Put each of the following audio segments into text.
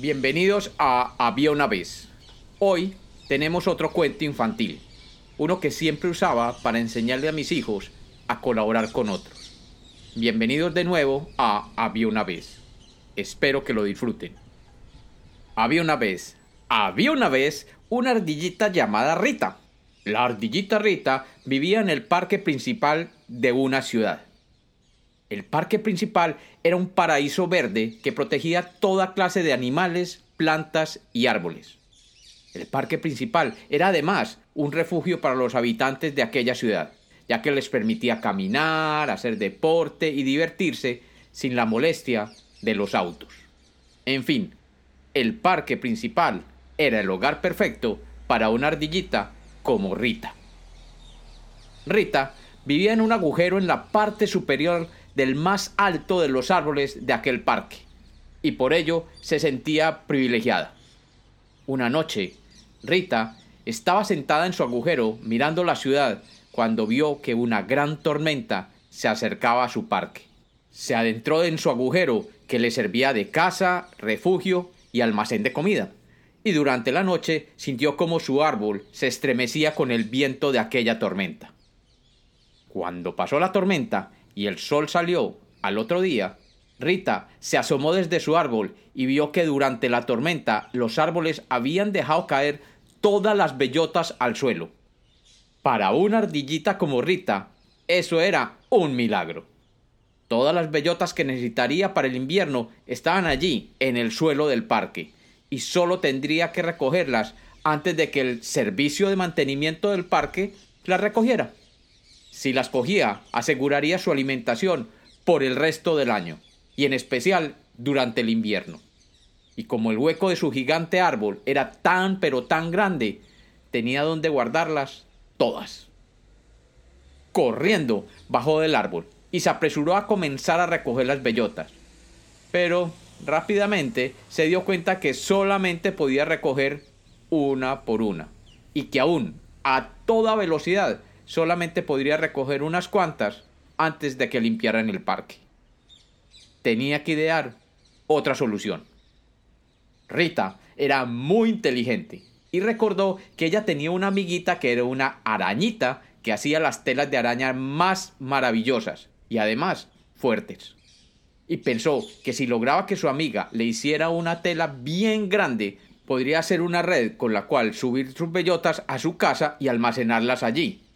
Bienvenidos a Había una vez. Hoy tenemos otro cuento infantil, uno que siempre usaba para enseñarle a mis hijos a colaborar con otros. Bienvenidos de nuevo a Había una vez. Espero que lo disfruten. Había una vez, había una vez una ardillita llamada Rita. La ardillita Rita vivía en el parque principal de una ciudad. El parque principal era un paraíso verde que protegía toda clase de animales, plantas y árboles. El parque principal era además un refugio para los habitantes de aquella ciudad, ya que les permitía caminar, hacer deporte y divertirse sin la molestia de los autos. En fin, el parque principal era el hogar perfecto para una ardillita como Rita. Rita vivía en un agujero en la parte superior del más alto de los árboles de aquel parque, y por ello se sentía privilegiada. Una noche, Rita estaba sentada en su agujero mirando la ciudad cuando vio que una gran tormenta se acercaba a su parque. Se adentró en su agujero que le servía de casa, refugio y almacén de comida, y durante la noche sintió como su árbol se estremecía con el viento de aquella tormenta. Cuando pasó la tormenta y el sol salió al otro día, Rita se asomó desde su árbol y vio que durante la tormenta los árboles habían dejado caer todas las bellotas al suelo. Para una ardillita como Rita, eso era un milagro. Todas las bellotas que necesitaría para el invierno estaban allí, en el suelo del parque, y solo tendría que recogerlas antes de que el servicio de mantenimiento del parque las recogiera. Si las cogía, aseguraría su alimentación por el resto del año, y en especial durante el invierno. Y como el hueco de su gigante árbol era tan pero tan grande, tenía donde guardarlas todas. Corriendo, bajó del árbol y se apresuró a comenzar a recoger las bellotas. Pero rápidamente se dio cuenta que solamente podía recoger una por una, y que aún a toda velocidad solamente podría recoger unas cuantas antes de que limpiaran el parque. Tenía que idear otra solución. Rita era muy inteligente y recordó que ella tenía una amiguita que era una arañita que hacía las telas de araña más maravillosas y además fuertes. Y pensó que si lograba que su amiga le hiciera una tela bien grande, podría hacer una red con la cual subir sus bellotas a su casa y almacenarlas allí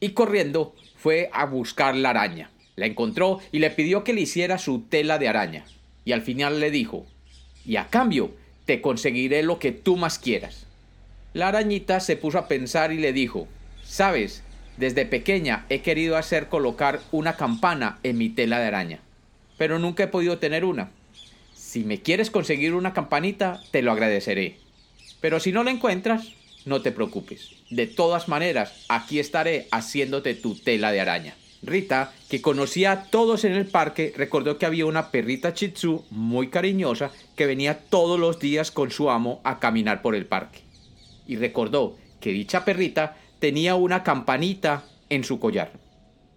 y corriendo fue a buscar la araña. La encontró y le pidió que le hiciera su tela de araña. Y al final le dijo, y a cambio te conseguiré lo que tú más quieras. La arañita se puso a pensar y le dijo, sabes, desde pequeña he querido hacer colocar una campana en mi tela de araña, pero nunca he podido tener una. Si me quieres conseguir una campanita, te lo agradeceré. Pero si no la encuentras, no te preocupes. De todas maneras, aquí estaré haciéndote tu tela de araña. Rita, que conocía a todos en el parque, recordó que había una perrita chitsu muy cariñosa que venía todos los días con su amo a caminar por el parque. Y recordó que dicha perrita tenía una campanita en su collar.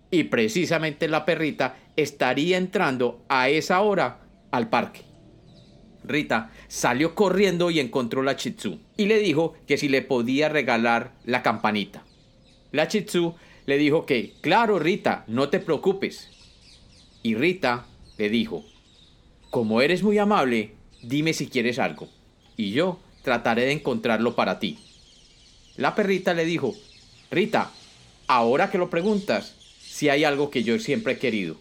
Y precisamente la perrita estaría entrando a esa hora al parque. Rita salió corriendo y encontró la Chitsu y le dijo que si le podía regalar la campanita. La Chitsu le dijo que, claro Rita, no te preocupes. Y Rita le dijo, como eres muy amable, dime si quieres algo, y yo trataré de encontrarlo para ti. La perrita le dijo, Rita, ahora que lo preguntas, si hay algo que yo siempre he querido.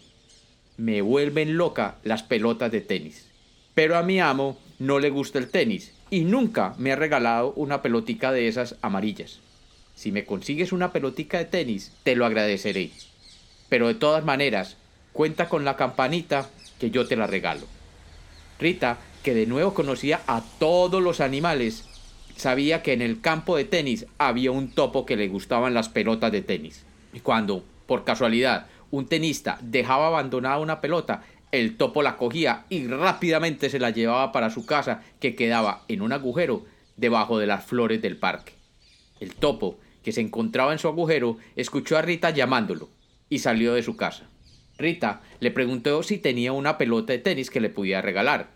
Me vuelven loca las pelotas de tenis. Pero a mi amo no le gusta el tenis y nunca me ha regalado una pelotica de esas amarillas. Si me consigues una pelotica de tenis, te lo agradeceré. Pero de todas maneras, cuenta con la campanita que yo te la regalo. Rita, que de nuevo conocía a todos los animales, sabía que en el campo de tenis había un topo que le gustaban las pelotas de tenis. Y cuando, por casualidad, un tenista dejaba abandonada una pelota, el topo la cogía y rápidamente se la llevaba para su casa que quedaba en un agujero debajo de las flores del parque. El topo, que se encontraba en su agujero, escuchó a Rita llamándolo y salió de su casa. Rita le preguntó si tenía una pelota de tenis que le pudiera regalar.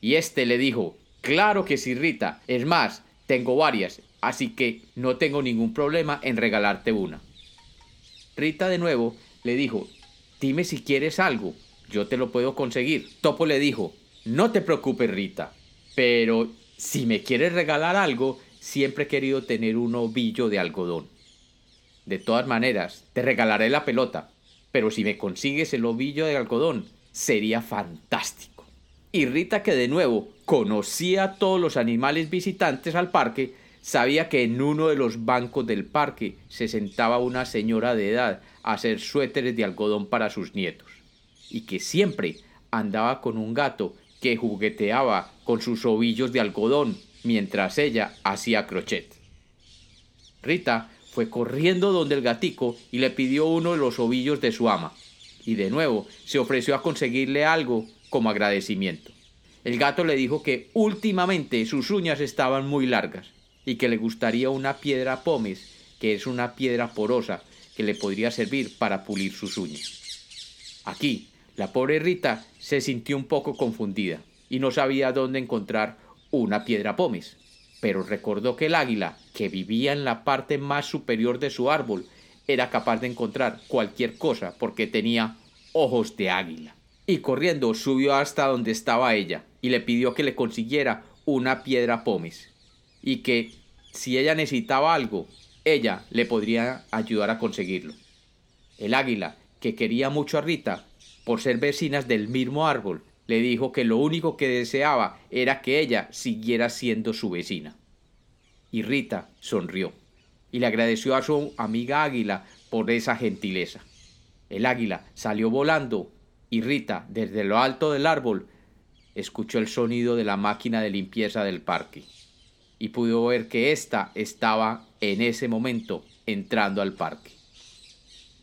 Y éste le dijo Claro que sí, Rita. Es más, tengo varias, así que no tengo ningún problema en regalarte una. Rita de nuevo le dijo, dime si quieres algo, yo te lo puedo conseguir. Topo le dijo, no te preocupes Rita, pero si me quieres regalar algo, siempre he querido tener un ovillo de algodón. De todas maneras, te regalaré la pelota, pero si me consigues el ovillo de algodón, sería fantástico. Y Rita, que de nuevo conocía a todos los animales visitantes al parque, sabía que en uno de los bancos del parque se sentaba una señora de edad a hacer suéteres de algodón para sus nietos, y que siempre andaba con un gato que jugueteaba con sus ovillos de algodón mientras ella hacía crochet. Rita fue corriendo donde el gatico y le pidió uno de los ovillos de su ama, y de nuevo se ofreció a conseguirle algo como agradecimiento. El gato le dijo que últimamente sus uñas estaban muy largas y que le gustaría una piedra pómez, que es una piedra porosa que le podría servir para pulir sus uñas. Aquí, la pobre Rita se sintió un poco confundida y no sabía dónde encontrar una piedra pómez, pero recordó que el águila, que vivía en la parte más superior de su árbol, era capaz de encontrar cualquier cosa porque tenía ojos de águila. Y corriendo subió hasta donde estaba ella y le pidió que le consiguiera una piedra pómez y que si ella necesitaba algo, ella le podría ayudar a conseguirlo. El águila, que quería mucho a Rita, por ser vecinas del mismo árbol, le dijo que lo único que deseaba era que ella siguiera siendo su vecina. Y Rita sonrió y le agradeció a su amiga águila por esa gentileza. El águila salió volando y Rita, desde lo alto del árbol, escuchó el sonido de la máquina de limpieza del parque y pudo ver que ésta estaba en ese momento entrando al parque.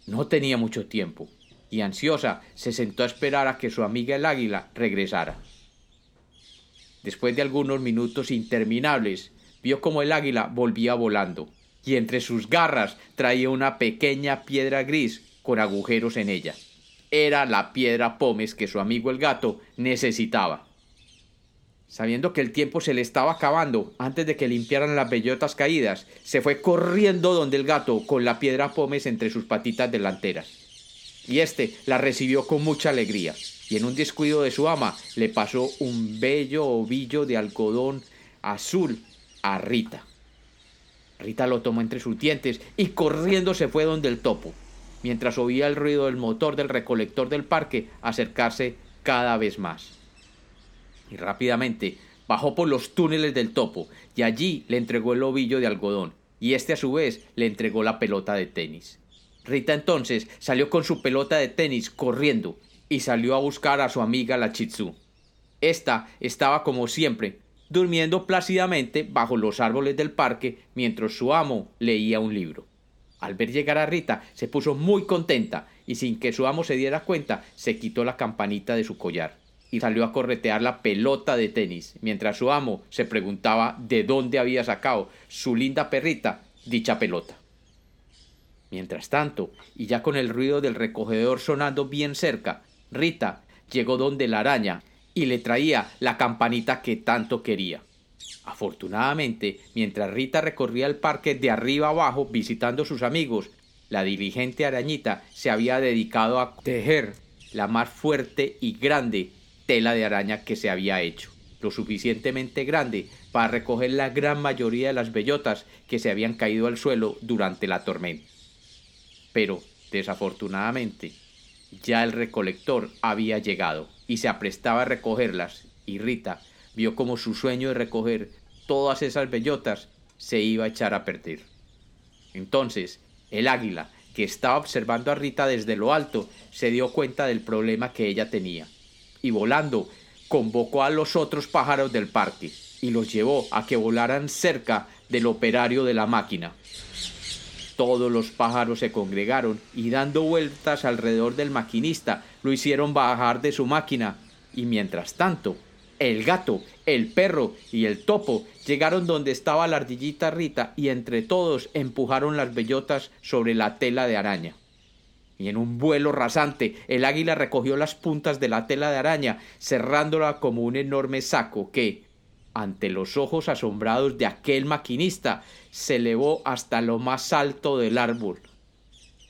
No tenía mucho tiempo y ansiosa se sentó a esperar a que su amiga el águila regresara. Después de algunos minutos interminables, vio como el águila volvía volando y entre sus garras traía una pequeña piedra gris con agujeros en ella. Era la piedra pómez que su amigo el gato necesitaba. Sabiendo que el tiempo se le estaba acabando antes de que limpiaran las bellotas caídas, se fue corriendo donde el gato con la piedra pómez entre sus patitas delanteras. Y éste la recibió con mucha alegría, y en un descuido de su ama le pasó un bello ovillo de algodón azul a Rita. Rita lo tomó entre sus dientes y corriendo se fue donde el topo, mientras oía el ruido del motor del recolector del parque acercarse cada vez más y rápidamente bajó por los túneles del topo y allí le entregó el ovillo de algodón y éste a su vez le entregó la pelota de tenis. Rita entonces salió con su pelota de tenis corriendo y salió a buscar a su amiga la Chitsu. Esta estaba como siempre, durmiendo plácidamente bajo los árboles del parque mientras su amo leía un libro. Al ver llegar a Rita se puso muy contenta y sin que su amo se diera cuenta se quitó la campanita de su collar y salió a corretear la pelota de tenis, mientras su amo se preguntaba de dónde había sacado su linda perrita dicha pelota. Mientras tanto, y ya con el ruido del recogedor sonando bien cerca, Rita llegó donde la araña y le traía la campanita que tanto quería. Afortunadamente, mientras Rita recorría el parque de arriba abajo visitando a sus amigos, la diligente arañita se había dedicado a tejer la más fuerte y grande tela de araña que se había hecho, lo suficientemente grande para recoger la gran mayoría de las bellotas que se habían caído al suelo durante la tormenta. Pero, desafortunadamente, ya el recolector había llegado y se aprestaba a recogerlas, y Rita vio como su sueño de recoger todas esas bellotas se iba a echar a perder. Entonces, el águila, que estaba observando a Rita desde lo alto, se dio cuenta del problema que ella tenía y volando convocó a los otros pájaros del parque y los llevó a que volaran cerca del operario de la máquina. Todos los pájaros se congregaron y dando vueltas alrededor del maquinista lo hicieron bajar de su máquina. Y mientras tanto el gato, el perro y el topo llegaron donde estaba la ardillita Rita y entre todos empujaron las bellotas sobre la tela de araña. Y en un vuelo rasante el águila recogió las puntas de la tela de araña, cerrándola como un enorme saco que, ante los ojos asombrados de aquel maquinista, se elevó hasta lo más alto del árbol,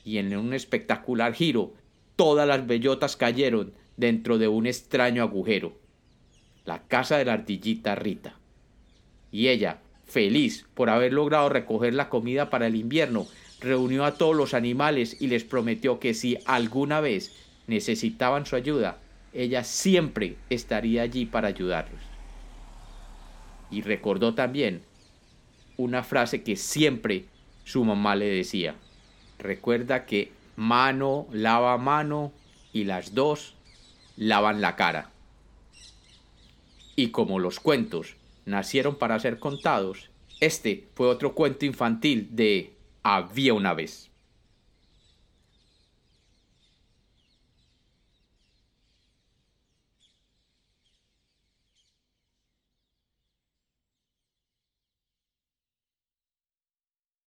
y en un espectacular giro, todas las bellotas cayeron dentro de un extraño agujero, la casa de la ardillita Rita. Y ella, feliz por haber logrado recoger la comida para el invierno, reunió a todos los animales y les prometió que si alguna vez necesitaban su ayuda, ella siempre estaría allí para ayudarlos. Y recordó también una frase que siempre su mamá le decía. Recuerda que mano lava mano y las dos lavan la cara. Y como los cuentos nacieron para ser contados, este fue otro cuento infantil de Había una vez.